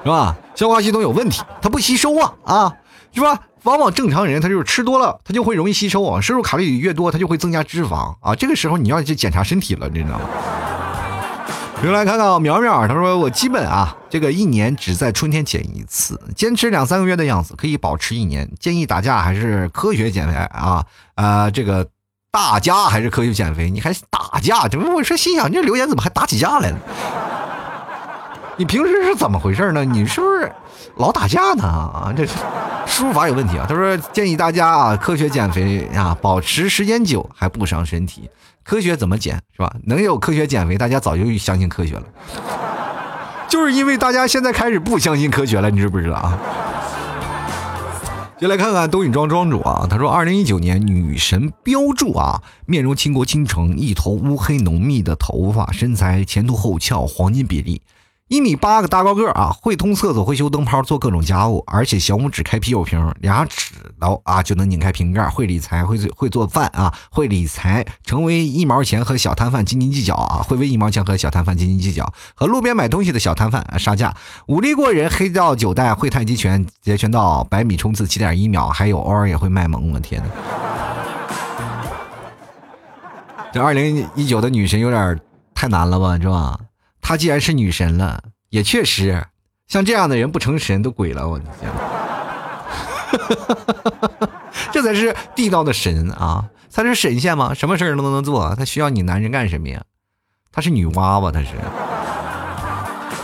是吧？消化系统有问题，它不吸收啊啊，是吧？往往正常人他就是吃多了，他就会容易吸收啊，摄入卡路里越多，他就会增加脂肪啊。这个时候你要去检查身体了，你知道吗？又来看看苗苗，他说我基本啊，这个一年只在春天减一次，坚持两三个月的样子可以保持一年。建议打架还是科学减肥啊啊，这个。打架还是科学减肥？你还打架？怎么？我说心想，这留言怎么还打起架来了？你平时是怎么回事呢？你是不是老打架呢？啊，这输入法有问题啊！他说建议大家啊，科学减肥啊，保持时间久还不伤身体。科学怎么减是吧？能有科学减肥，大家早就相信科学了。就是因为大家现在开始不相信科学了，你知不知道啊？就来看看东影庄庄主啊，他说，二零一九年女神标注啊，面如倾国倾城，一头乌黑浓密的头发，身材前凸后翘，黄金比例。一米八个大高个啊，会通厕所，会修灯泡，做各种家务，而且小拇指开啤酒瓶，俩指头啊就能拧开瓶盖。会理财，会会做饭啊，会理财，成为一毛钱和小摊贩斤斤计较啊，会为一毛钱和小摊贩斤斤计较，和路边买东西的小摊贩杀价。武力过人，黑道九代，会太极拳，截拳道，百米冲刺七点一秒，还有偶尔也会卖萌。我天哪！这二零一九的女神有点太难了吧，是吧？她既然是女神了，也确实，像这样的人不成神都鬼了。我的天，这才是地道的神啊！她是神仙吗？什么事儿都能做，她需要你男人干什么呀？她是女娲吧？她是，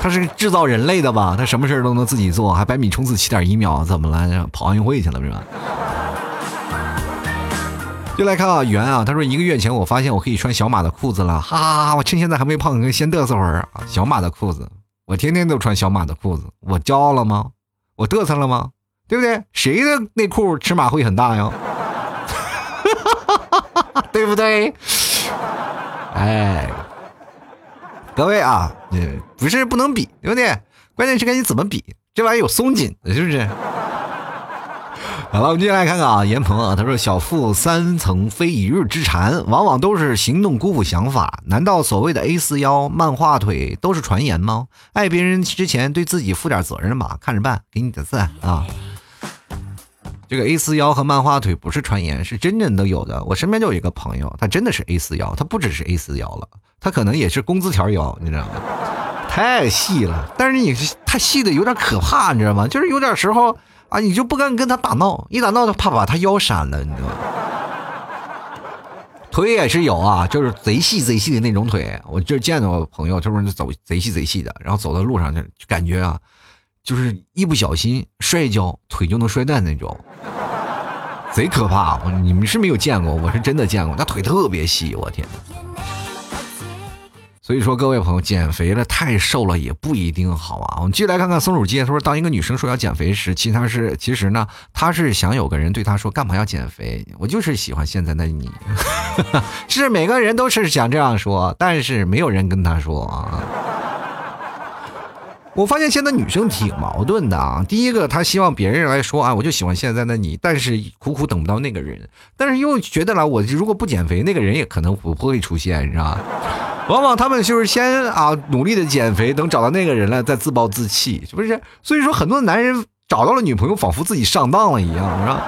她是制造人类的吧？她什么事儿都能自己做，还百米冲刺七点一秒，怎么了？跑奥运会去了是吧？就来看啊，圆啊，他说一个月前我发现我可以穿小码的裤子了，哈哈哈！我趁现在还没胖，先嘚瑟会儿啊。小码的裤子，我天天都穿小码的裤子，我骄傲了吗？我嘚瑟了吗？对不对？谁的内裤尺码会很大呀？哈哈哈对不对？哎，各位啊，不是不能比，对不对？关键是看你怎么比，这玩意有松紧的，是不是？好了，我们接下来看看啊，严鹏啊，他说：“小富三层非一日之馋，往往都是行动辜负想法。难道所谓的 A 四腰、漫画腿都是传言吗？爱别人之前，对自己负点责任吧，看着办。给你点赞啊！这个 A 四腰和漫画腿不是传言，是真正都有的。我身边就有一个朋友，他真的是 A 四腰，他不只是 A 四腰了，他可能也是工资条腰，你知道吗？太细了，但是你太细的有点可怕，你知道吗？就是有点时候。”啊，你就不敢跟他打闹，一打闹就怕把他腰闪了，你知道吗？腿也是有啊，就是贼细贼细的那种腿。我就见到朋友，他说走贼细贼细的，然后走到路上就感觉啊，就是一不小心摔一跤，腿就能摔断那种，贼可怕。你们是没有见过，我是真的见过，那腿特别细，我天。所以说，各位朋友，减肥了太瘦了也不一定好啊。我们继续来看看松鼠街。他说，当一个女生说要减肥时，其实是其实呢，她是想有个人对她说，干嘛要减肥？我就是喜欢现在的你。是每个人都是想这样说，但是没有人跟她说啊。我发现现在女生挺矛盾的啊。第一个，她希望别人来说啊，我就喜欢现在的你，但是苦苦等不到那个人，但是又觉得了，我如果不减肥，那个人也可能不会出现，你知道吧？往往他们就是先啊努力的减肥，等找到那个人了再自暴自弃，是不是？所以说很多男人找到了女朋友，仿佛自己上当了一样，是吧？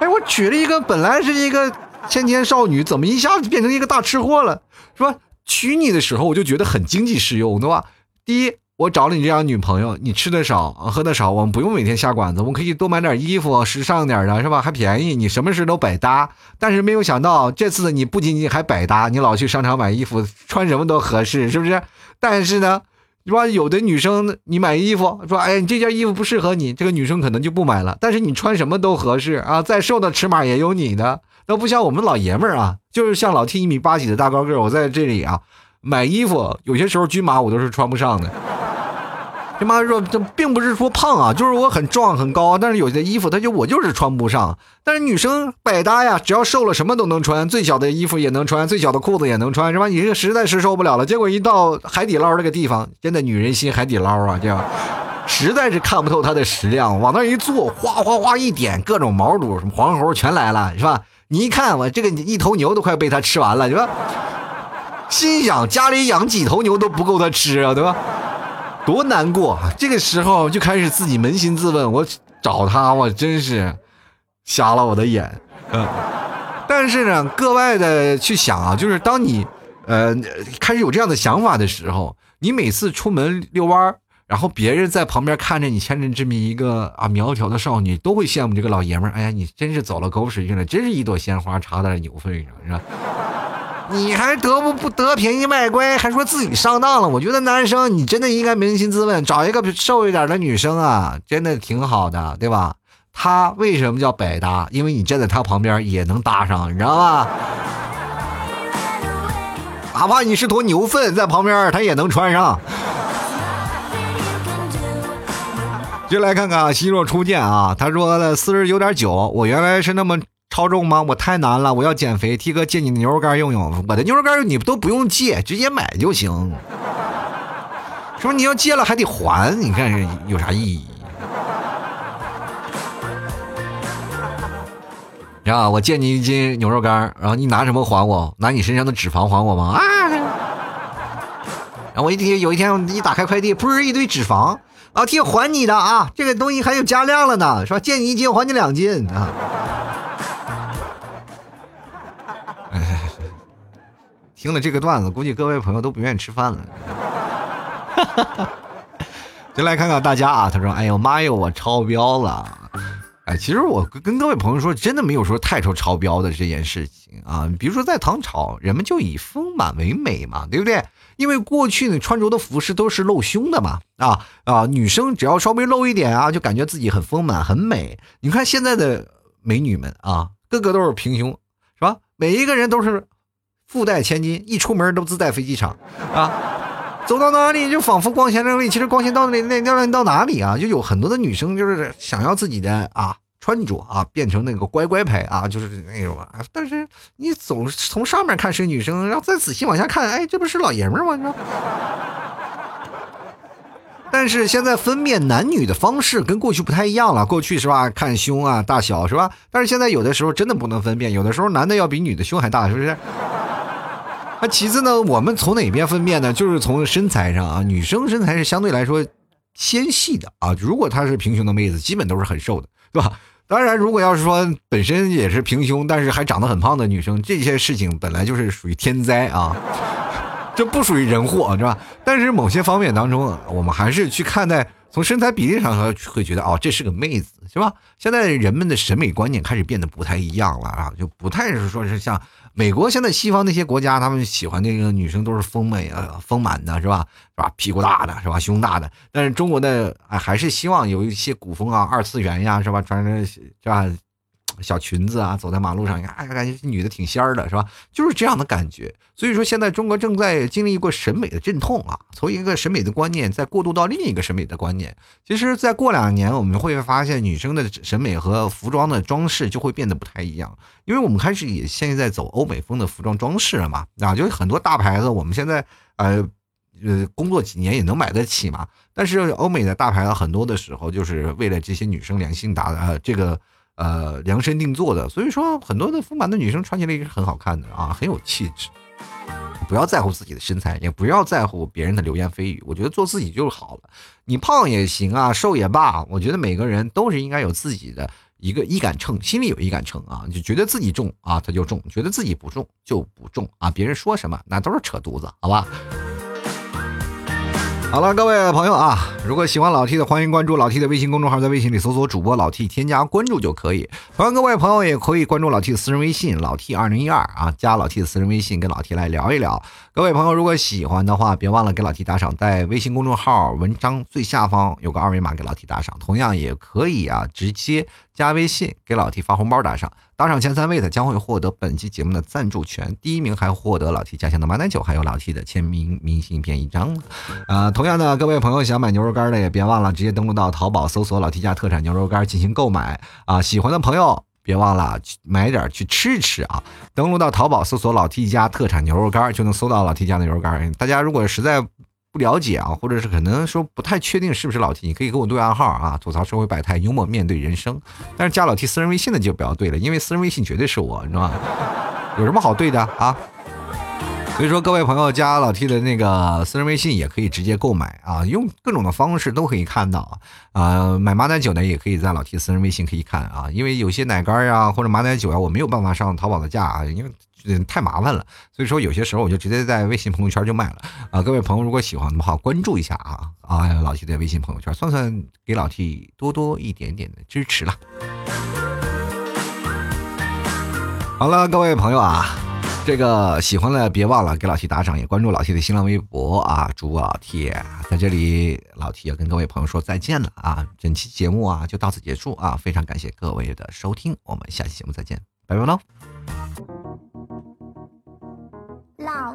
哎，我娶了一个本来是一个千天少女，怎么一下子变成一个大吃货了，是吧？娶你的时候我就觉得很经济适用，对吧？第一。我找了你这样女朋友，你吃的少，喝的少，我们不用每天下馆子，我们可以多买点衣服，时尚点的，是吧？还便宜，你什么事都百搭。但是没有想到，这次你不仅仅还百搭，你老去商场买衣服，穿什么都合适，是不是？但是呢，是吧？有的女生你买衣服，说，哎，你这件衣服不适合你，这个女生可能就不买了。但是你穿什么都合适啊，再瘦的尺码也有你的，那不像我们老爷们儿啊，就是像老 T 一米八几的大高个，我在这里啊，买衣服有些时候均码我都是穿不上的。这妈说这并不是说胖啊，就是我很壮很高，但是有些衣服它就我就是穿不上。但是女生百搭呀，只要瘦了什么都能穿，最小的衣服也能穿，最小的裤子也能穿，是吧？你这实在是受不了了。结果一到海底捞这个地方，真的女人心海底捞啊，这样实在是看不透它的食量，往那一坐，哗哗哗一点，各种毛肚什么黄喉全来了，是吧？你一看我这个一头牛都快被他吃完了，是吧？心想家里养几头牛都不够他吃啊，对吧？多难过啊！这个时候就开始自己扪心自问：我找他，我真是瞎了我的眼。嗯，但是呢，格外的去想啊，就是当你呃开始有这样的想法的时候，你每次出门遛弯儿然后别人在旁边看着你牵着这么一个啊苗条的少女，都会羡慕这个老爷们儿。哎呀，你真是走了狗屎运了，真是一朵鲜花插在牛粪上，是吧？你还得不不得便宜卖乖，还说自己上当了？我觉得男生你真的应该扪心自问，找一个瘦一点的女生啊，真的挺好的，对吧？她为什么叫百搭？因为你站在她旁边也能搭上，你知道吧？哪怕你是坨牛粪在旁边，她也能穿上。就来看看啊心若初见啊，他说的四十九点九，我原来是那么。超重吗？我太难了，我要减肥。T 哥借你牛肉干用用，我的牛肉干你都不用借，直接买就行。说你要借了还得还，你看有啥意义？啊，我借你一斤牛肉干，然后你拿什么还我？拿你身上的脂肪还我吗？啊！然后我一天有一天一打开快递，噗一堆脂肪，老 T 还你的啊，这个东西还有加量了呢，说借你一斤还你两斤啊。听了这个段子，估计各位朋友都不愿意吃饭了。就来看看大家啊，他说：“哎呦妈哟，我超标了！”哎，其实我跟跟各位朋友说，真的没有说太超超标的这件事情啊。比如说在唐朝，人们就以丰满为美嘛，对不对？因为过去呢，穿着的服饰都是露胸的嘛，啊啊，女生只要稍微露一点啊，就感觉自己很丰满很美。你看现在的美女们啊，个个都是平胸。是吧？每一个人都是富带千金，一出门都自带飞机场啊，走到哪里就仿佛光鲜亮丽。其实光鲜到那那亮丽到哪里啊？就有很多的女生就是想要自己的啊穿着啊变成那个乖乖牌啊，就是那种啊。但是你总是从上面看是女生，然后再仔细往下看，哎，这不是老爷们吗？你知道？但是现在分辨男女的方式跟过去不太一样了。过去是吧，看胸啊大小是吧？但是现在有的时候真的不能分辨，有的时候男的要比女的胸还大，是不是？那其次呢，我们从哪边分辨呢？就是从身材上啊，女生身材是相对来说纤细的啊。如果她是平胸的妹子，基本都是很瘦的，对吧？当然，如果要是说本身也是平胸，但是还长得很胖的女生，这些事情本来就是属于天灾啊。这不属于人祸，是吧？但是某些方面当中，我们还是去看待，从身材比例上会觉得，哦，这是个妹子，是吧？现在人们的审美观念开始变得不太一样了啊，就不太是说是像美国现在西方那些国家，他们喜欢那个女生都是丰美啊、丰满的，是吧？是吧？屁股大的，是吧？胸大的。但是中国的啊，还是希望有一些古风啊、二次元呀，是吧？穿着是吧？小裙子啊，走在马路上，哎，感觉这女的挺仙儿的，是吧？就是这样的感觉。所以说，现在中国正在经历一个审美的阵痛啊，从一个审美的观念再过渡到另一个审美的观念。其实再过两年，我们会发现女生的审美和服装的装饰就会变得不太一样，因为我们开始也现在在走欧美风的服装装饰了嘛，啊，就是很多大牌子，我们现在呃呃工作几年也能买得起嘛。但是欧美的大牌子很多的时候，就是为了这些女生良心打呃这个。呃，量身定做的，所以说很多的丰满的女生穿起来也是很好看的啊，很有气质。不要在乎自己的身材，也不要在乎别人的流言蜚语。我觉得做自己就好了，你胖也行啊，瘦也罢。我觉得每个人都是应该有自己的一个一杆秤，心里有一杆秤啊，就觉得自己重啊，他就重；觉得自己不重就不重啊。别人说什么，那都是扯犊子，好吧？好了，各位朋友啊，如果喜欢老 T 的，欢迎关注老 T 的微信公众号，在微信里搜索主播老 T，添加关注就可以。欢迎各位朋友也可以关注老 T 的私人微信老 T 二零一二啊，加老 T 的私人微信，跟老 T 来聊一聊。各位朋友，如果喜欢的话，别忘了给老 T 打赏，在微信公众号文章最下方有个二维码，给老 T 打赏。同样也可以啊，直接加微信给老 T 发红包打赏。打赏前三位的将会获得本期节目的赞助权，第一名还获得老 T 家乡的马奶酒，还有老 T 的签名明信片一张。啊，同样的，各位朋友想买牛肉干的也别忘了直接登录到淘宝搜索老 T 家特产牛肉干进行购买啊。喜欢的朋友别忘了去买点去吃吃啊。登录到淘宝搜索老 T 家特产牛肉干就能搜到老 T 家的牛肉干。大家如果实在不了解啊，或者是可能说不太确定是不是老 T，你可以给我对暗号啊，吐槽社会百态，幽默面对人生。但是加老 T 私人微信的就不要对了，因为私人微信绝对是我，你知道吗？有什么好对的啊？所以说各位朋友加老 T 的那个私人微信也可以直接购买啊，用各种的方式都可以看到啊。买马奶酒呢也可以在老 T 私人微信可以看啊，因为有些奶干呀或者马奶酒呀，我没有办法上淘宝的架啊，因为。太麻烦了，所以说有些时候我就直接在微信朋友圈就卖了啊！各位朋友如果喜欢的话，关注一下啊啊！老 T 的微信朋友圈，算算给老 T 多多一点点的支持了。好了，各位朋友啊，这个喜欢的别忘了给老 T 打赏，也关注老 T 的新浪微博啊，主播老 T 在这里，老 T 要跟各位朋友说再见了啊！整期节目啊就到此结束啊，非常感谢各位的收听，我们下期节目再见，拜拜喽！